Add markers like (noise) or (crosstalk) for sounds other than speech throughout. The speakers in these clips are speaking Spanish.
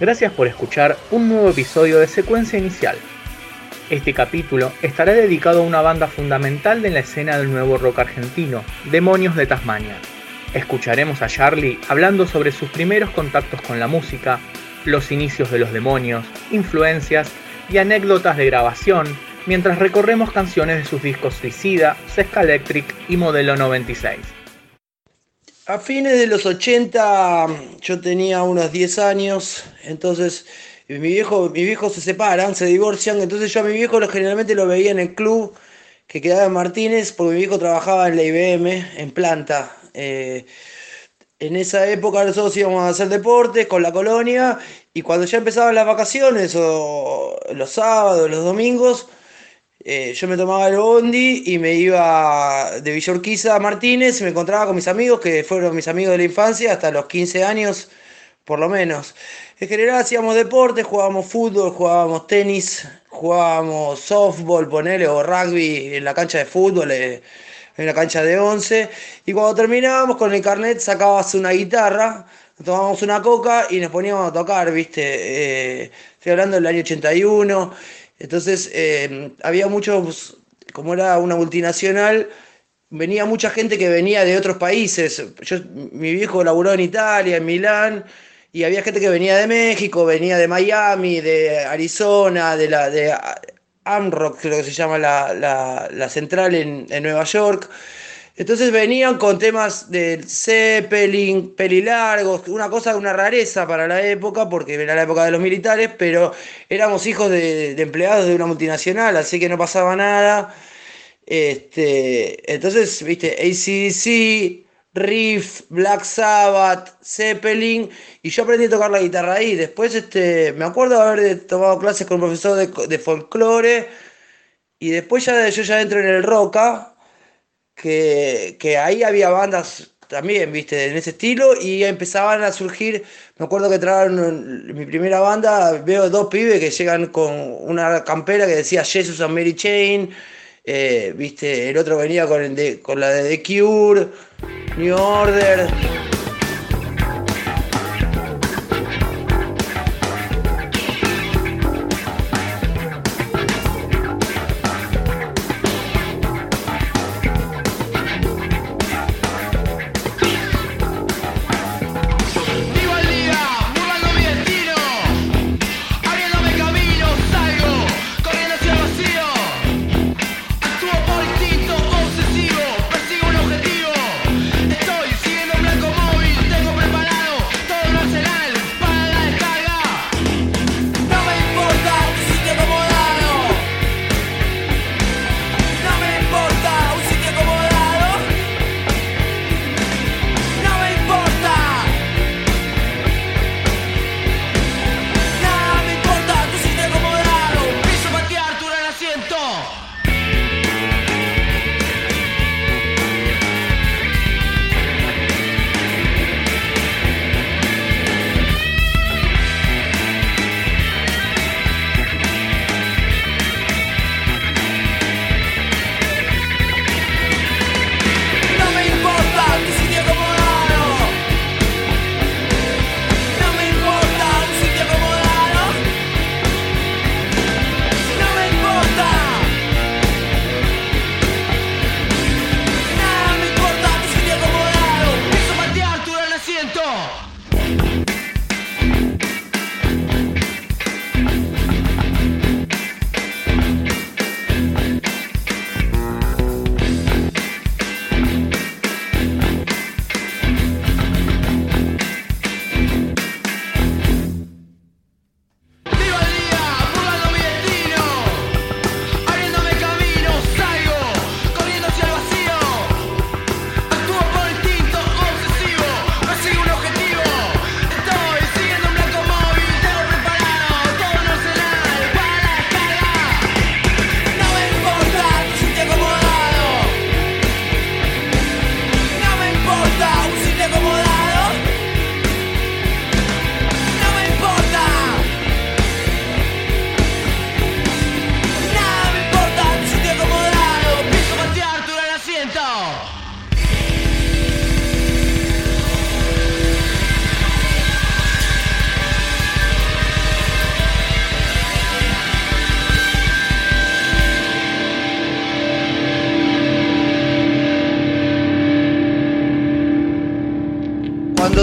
Gracias por escuchar un nuevo episodio de Secuencia Inicial. Este capítulo estará dedicado a una banda fundamental de la escena del nuevo rock argentino, Demonios de Tasmania. Escucharemos a Charlie hablando sobre sus primeros contactos con la música, los inicios de los demonios, influencias y anécdotas de grabación, mientras recorremos canciones de sus discos Suicida, Sesca Electric y Modelo 96. A fines de los 80 yo tenía unos 10 años, entonces mi viejo, mis viejos se separan, se divorcian, entonces yo a mi viejo generalmente lo veía en el club que quedaba en Martínez, porque mi viejo trabajaba en la IBM, en planta. Eh, en esa época nosotros íbamos a hacer deportes con la colonia y cuando ya empezaban las vacaciones o los sábados, los domingos, eh, yo me tomaba el bondi y me iba de Villorquiza a Martínez y me encontraba con mis amigos, que fueron mis amigos de la infancia hasta los 15 años, por lo menos. En general hacíamos deporte, jugábamos fútbol, jugábamos tenis, jugábamos softball, ponele, o rugby en la cancha de fútbol, eh, en la cancha de 11. Y cuando terminábamos con el carnet sacabas una guitarra, tomábamos una coca y nos poníamos a tocar, ¿viste? Eh, estoy hablando del año 81. Entonces, eh, había muchos, como era una multinacional, venía mucha gente que venía de otros países. Yo, mi viejo laburó en Italia, en Milán, y había gente que venía de México, venía de Miami, de Arizona, de la de Amrock, creo que se llama la, central en, en Nueva York. Entonces venían con temas del Zeppelin, pelilargos, una cosa, una rareza para la época, porque era la época de los militares, pero éramos hijos de, empleados de una multinacional, así que no pasaba nada. Este, entonces, viste, ACDC, Riff, Black Sabbath, Zeppelin, y yo aprendí a tocar la guitarra ahí. Después, este, me acuerdo de haber tomado clases con un profesor de, de folclore, y después ya yo ya entro en el roca que, ahí había bandas también, viste, en ese estilo y empezaban a surgir, me acuerdo que trajeron mi primera banda, veo dos pibes que llegan con una campera que decía Jesus and Mary Chain, eh, viste, el otro venía con, con la de The Cure, New Order.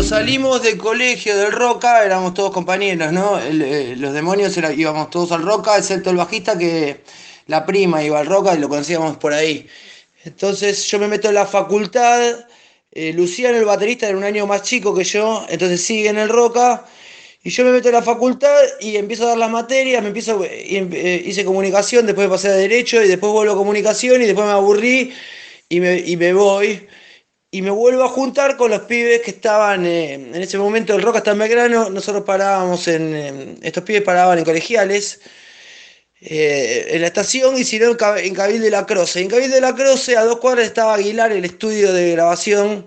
Salimos del colegio del Roca, éramos todos compañeros, ¿no? Eh, los demonios íbamos todos al Roca, excepto el bajista que la prima iba al Roca y lo conocíamos por ahí. Entonces yo me meto en la facultad, eh, Luciano, el baterista, era un año más chico que yo, entonces sigue en el Roca. Y yo me meto en la facultad y empiezo a dar las materias, me empiezo, eh, hice comunicación, después pasé a derecho y después vuelvo a comunicación y después me aburrí y me voy. Y me vuelvo a juntar con los pibes que estaban eh, en ese momento el Roca hasta en Belgrano. Nosotros parábamos en. estos pibes paraban en colegiales. Eh, en la estación y si no en Cabil de la Croce. En Cabil de la Croce, a dos cuadras, estaba Aguilar, el estudio de grabación,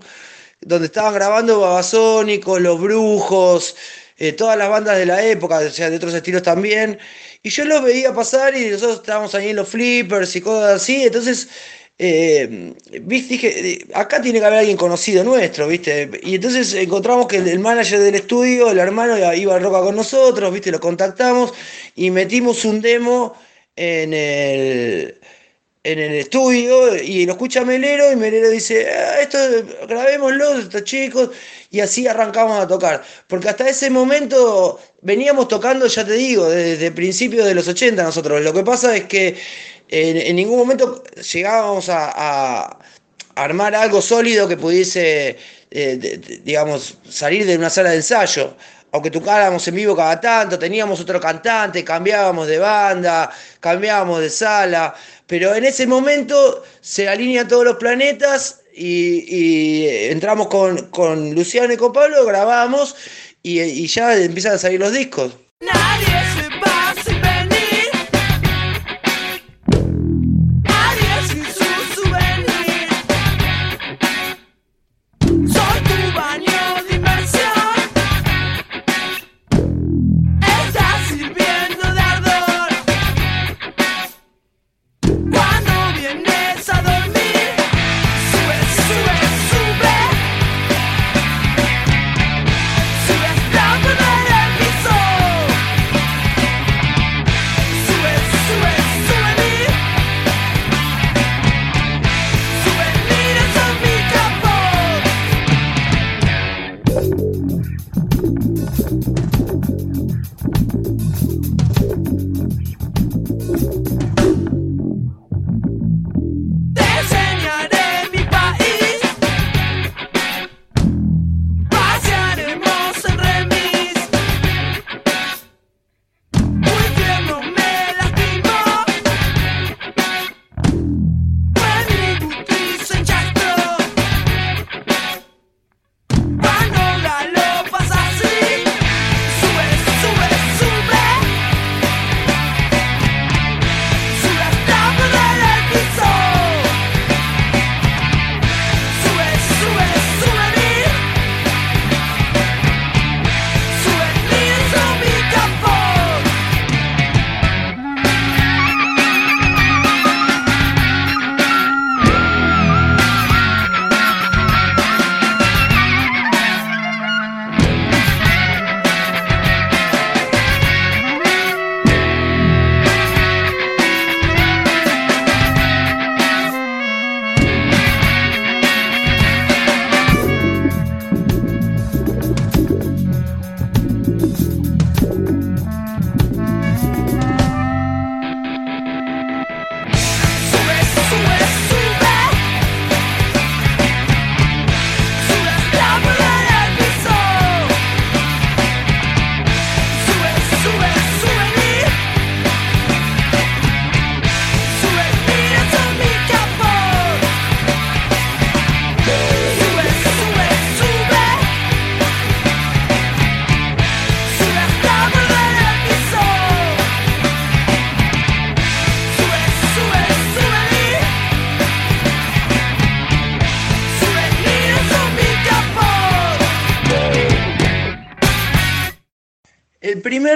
donde estaban grabando Babasónicos, Los Brujos, eh, todas las bandas de la época, o sea, de otros estilos también. Y yo los veía pasar y nosotros estábamos ahí en los flippers y cosas así. Entonces eh, dije, acá tiene que haber alguien conocido nuestro, ¿viste? Y entonces encontramos que el, manager del estudio, el hermano, iba a roca con nosotros, ¿viste? Lo contactamos y metimos un demo en el, en el estudio y lo escucha Melero y Melero dice, ah, esto grabémoslo, estos chicos, y así arrancamos a tocar. Porque hasta ese momento veníamos tocando, ya te digo, desde principios de los 80 nosotros. Lo que pasa es que en, ningún momento llegábamos a, armar algo sólido que pudiese, eh, digamos, salir de una sala de ensayo. Aunque tocáramos en vivo cada tanto, teníamos otro cantante, cambiábamos de banda, cambiábamos de sala, pero en ese momento se alinean todos los planetas y, entramos con, Luciano y con Pablo, grabamos y, y ya empiezan a salir los discos.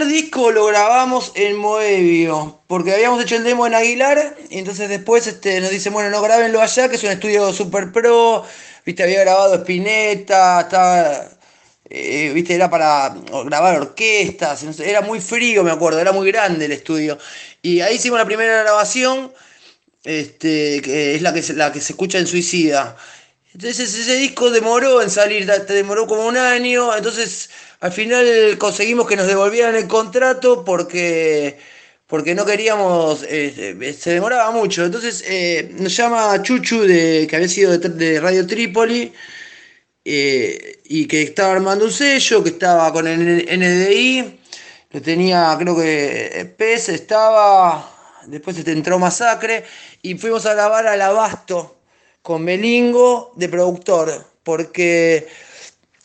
Disco lo grabamos en Moebio, porque habíamos hecho el demo en Aguilar, y entonces después este, nos dicen, bueno, no grábenlo allá, que es un estudio super pro, viste, había grabado Spinetta, eh, viste, era para grabar orquestas, era muy frío, me acuerdo, era muy grande el estudio. Y ahí hicimos la primera grabación, este, que es la que, la que se escucha en Suicida. Entonces ese disco demoró en salir, demoró como un año, entonces al final conseguimos que nos devolvieran el contrato porque, porque no queríamos, eh, se demoraba mucho. Entonces eh, nos llama Chuchu, de, que había sido de, Radio Trípoli, eh, y que estaba armando un sello, que estaba con el NDI, que tenía, creo que PES estaba, después se entró Masacre, y fuimos a grabar al Abasto con Melingo de productor, porque,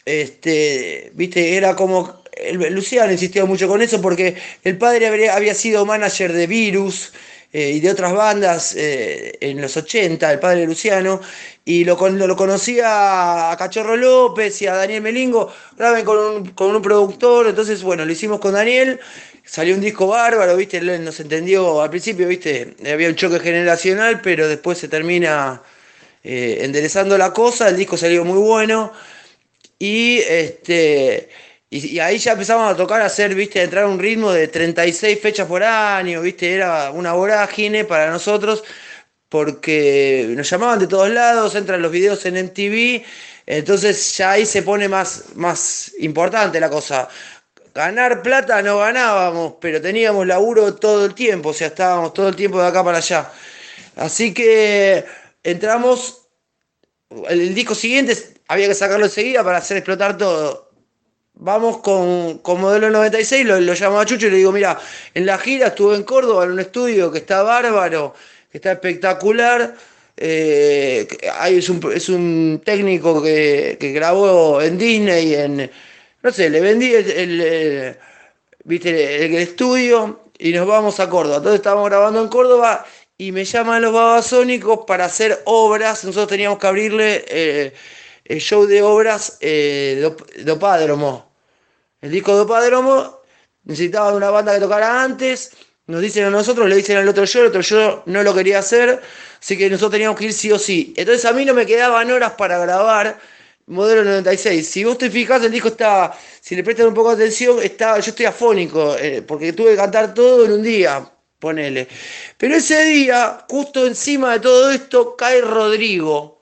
este, viste, era como, Luciano insistió mucho con eso, porque el padre había, sido manager de Virus eh, y de otras bandas eh, en los 80, el padre de Luciano, y lo, lo, conocía a Cachorro López y a Daniel Melingo, graben con un, con un productor, entonces, bueno, lo hicimos con Daniel salió un disco bárbaro, viste, nos entendió al principio, viste, había un choque generacional, pero después se termina eh, enderezando la cosa, el disco salió muy bueno y este y, ahí ya empezamos a tocar, a hacer, viste, entrar a un ritmo de 36 fechas por año, viste, era una vorágine para nosotros porque nos llamaban de todos lados, entran los videos en MTV, entonces ya ahí se pone más, más importante la cosa. Ganar plata no ganábamos, pero teníamos laburo todo el tiempo, o sea, estábamos todo el tiempo de acá para allá. Así que entramos, el, disco siguiente había que sacarlo enseguida para hacer explotar todo. Vamos con, con modelo 96, lo, lo llamo a Chucho y le digo, mira, en la gira estuve en Córdoba, en un estudio que está bárbaro, que está espectacular. Eh, es, un, es, un, técnico que, grabó en Disney, en, no sé, le vendí el, el, estudio y nos vamos a Córdoba. Entonces estábamos grabando en Córdoba y me llaman los babasónicos para hacer obras. Nosotros teníamos que abrirle eh, el show de obras eh, Dopádromo. El disco Dopádromo necesitaba una banda que tocara antes. Nos dicen a nosotros, le dicen al otro show, el otro yo no lo quería hacer, así que nosotros teníamos que ir sí o sí. Entonces a mí no me quedaban horas para grabar modelo 96. Si vos te fijas, el disco está, si le prestan un poco de atención, está, yo estoy afónico, eh, porque tuve que cantar todo en un día ponele. Pero ese día, justo encima de todo esto, cae Rodrigo.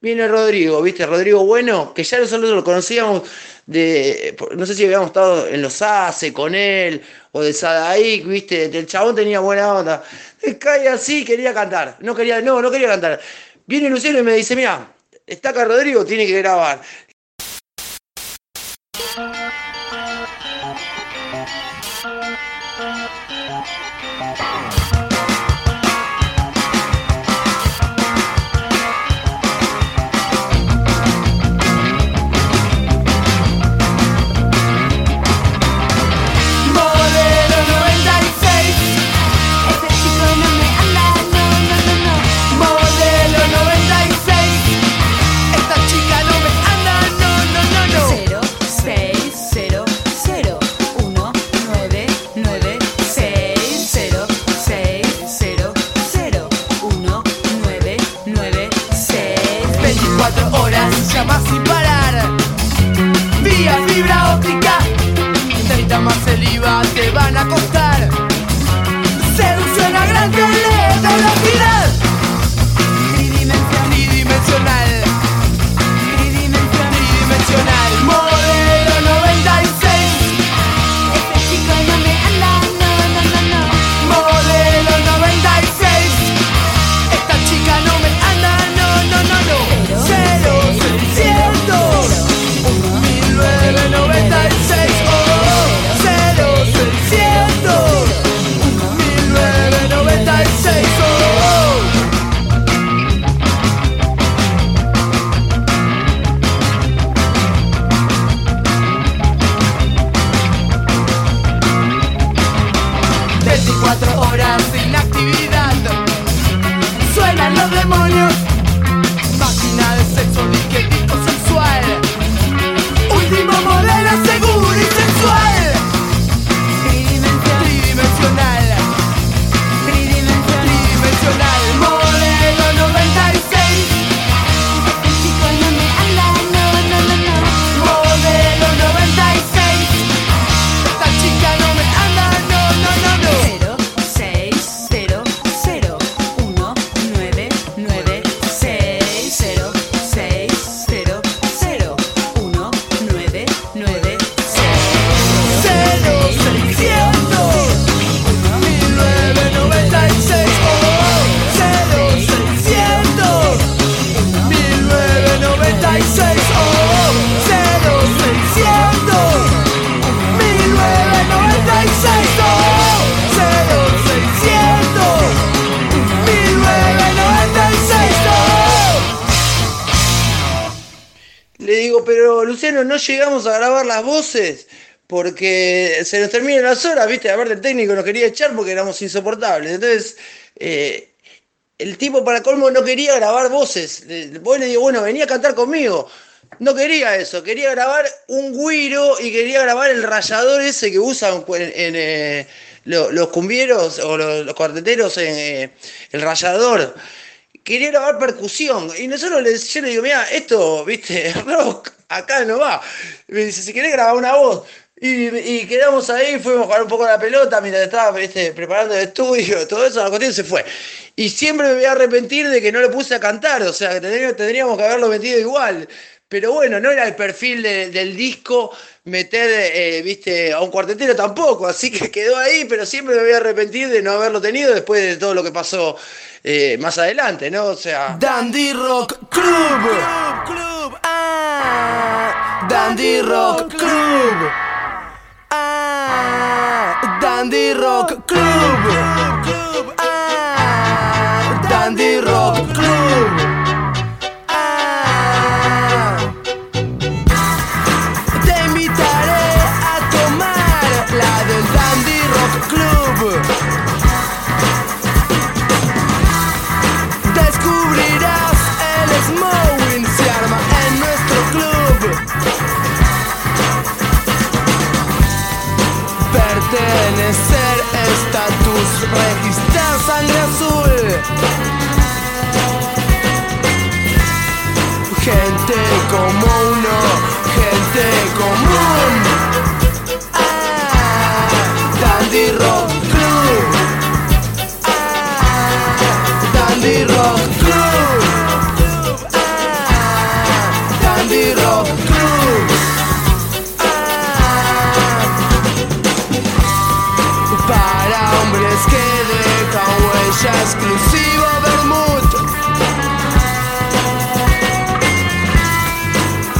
Viene Rodrigo, ¿viste? Rodrigo Bueno, que ya nosotros lo conocíamos de. No sé si habíamos estado en los ACE con él, o de Sadaik, ¿viste? El chabón tenía buena onda. Cae así, quería cantar. No quería, no, no quería cantar. Viene Luciano y me dice: Mira, está acá Rodrigo, tiene que grabar. No llegamos a grabar las voces porque se nos terminan las horas, viste, aparte el técnico nos quería echar porque éramos insoportables. Entonces, eh, el tipo para colmo no quería grabar voces. Vos le digo, bueno, venía a cantar conmigo. No quería eso, quería grabar un guiro y quería grabar el rayador ese que usan en, eh, los, cumbieros o los, cuarteteros en eh, el rayador. Quería grabar percusión. Y nosotros le, yo le digo, mira, esto, viste, (laughs) rock, acá no va. Me dice, si querés grabar una voz. Y, quedamos ahí, fuimos a jugar un poco la pelota mientras estaba preparando el estudio, todo eso, la cuestión se fue. Y siempre me voy a arrepentir de que no le puse a cantar, o sea, que tendríamos que haberlo metido igual. Pero bueno, no era el perfil del disco meter, eh, viste, a un cuartetero tampoco, así que (laughs) quedó ahí, pero siempre me voy a arrepentir de no haberlo tenido después de todo lo que pasó eh, más adelante, ¿no? O sea... Dandy Rock Club. Club, ah, Dandy Rock Club. Ah, Dandy Rock Club. Ah, Dandy Rock Club. Exclusivo Bermud.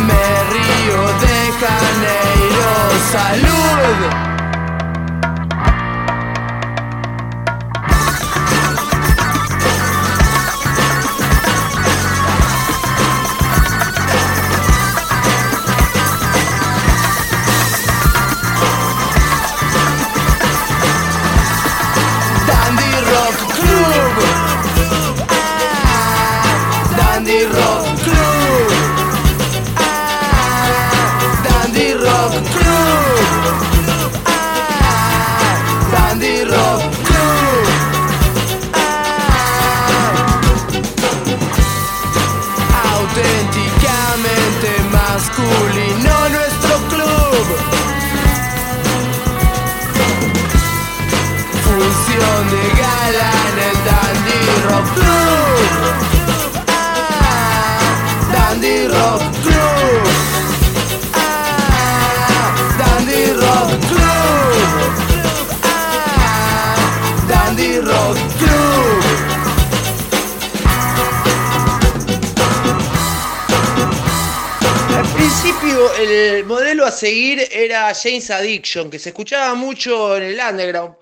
Me río de Janeiro, salud. cool. El modelo a seguir era James Addiction, que se escuchaba mucho en el underground.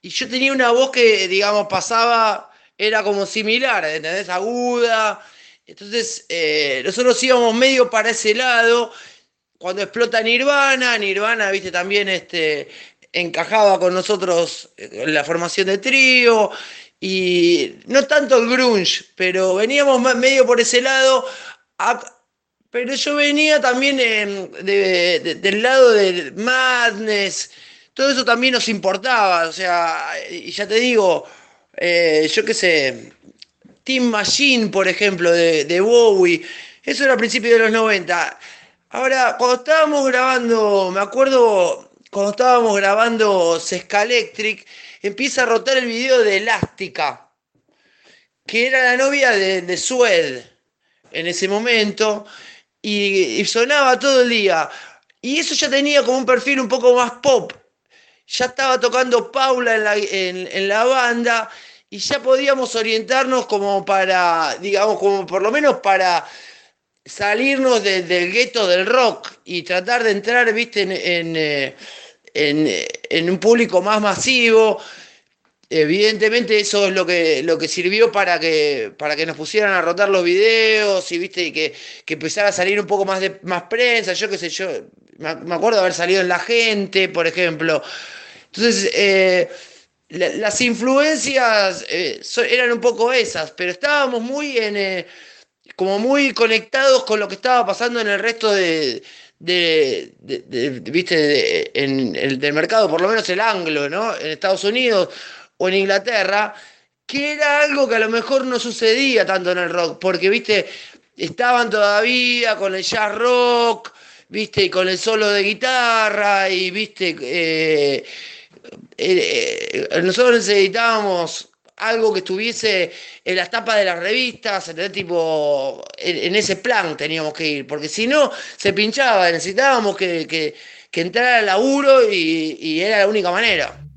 Y yo tenía una voz que, digamos, pasaba, era como similar, ¿entendés? Aguda. Entonces, eh, nosotros íbamos medio para ese lado. Cuando explota Nirvana, Nirvana, viste, también este, encajaba con nosotros en la formación de trío. Y no tanto el grunge, pero veníamos medio por ese lado. Pero yo venía también em, del lado del madness, todo eso también nos importaba, o sea, y ya te digo, eh, yo qué sé, Team Machine, por ejemplo, de, Bowie, eso era a principios de los 90. Ahora, cuando estábamos grabando, me acuerdo, cuando estábamos grabando Sesca Electric, empieza a rotar el video de Elástica, que era la novia de, de Sued en ese momento y, sonaba todo el día. Y eso ya tenía como un perfil un poco más pop. Ya estaba tocando Paula en la, en, la banda y ya podíamos orientarnos como para, digamos, como por lo menos para salirnos del gueto del rock y tratar de entrar, viste, en, en, eh, un público más masivo. Evidentemente eso es lo que, lo que sirvió para que, para que nos pusieran a rotar los videos y viste que, que empezara a salir un poco más de más prensa, yo qué sé, yo me acuerdo de haber salido en La Gente, por ejemplo. Entonces, eh, las influencias eh, eran un poco esas, pero estábamos muy en, eh, como muy conectados con lo que estaba pasando en el resto de, viste, en, el del mercado, por lo menos el anglo, ¿no? En Estados Unidos o en Inglaterra, que era algo que a lo mejor no sucedía tanto en el rock, porque, viste, estaban todavía con el jazz rock, viste, con el solo de guitarra, y viste, eh, eh, nosotros necesitábamos algo que estuviese en las tapas de las revistas, tipo, en, ese plan teníamos que ir, porque si no, se pinchaba, necesitábamos que, que, que entrara al laburo y era la única manera.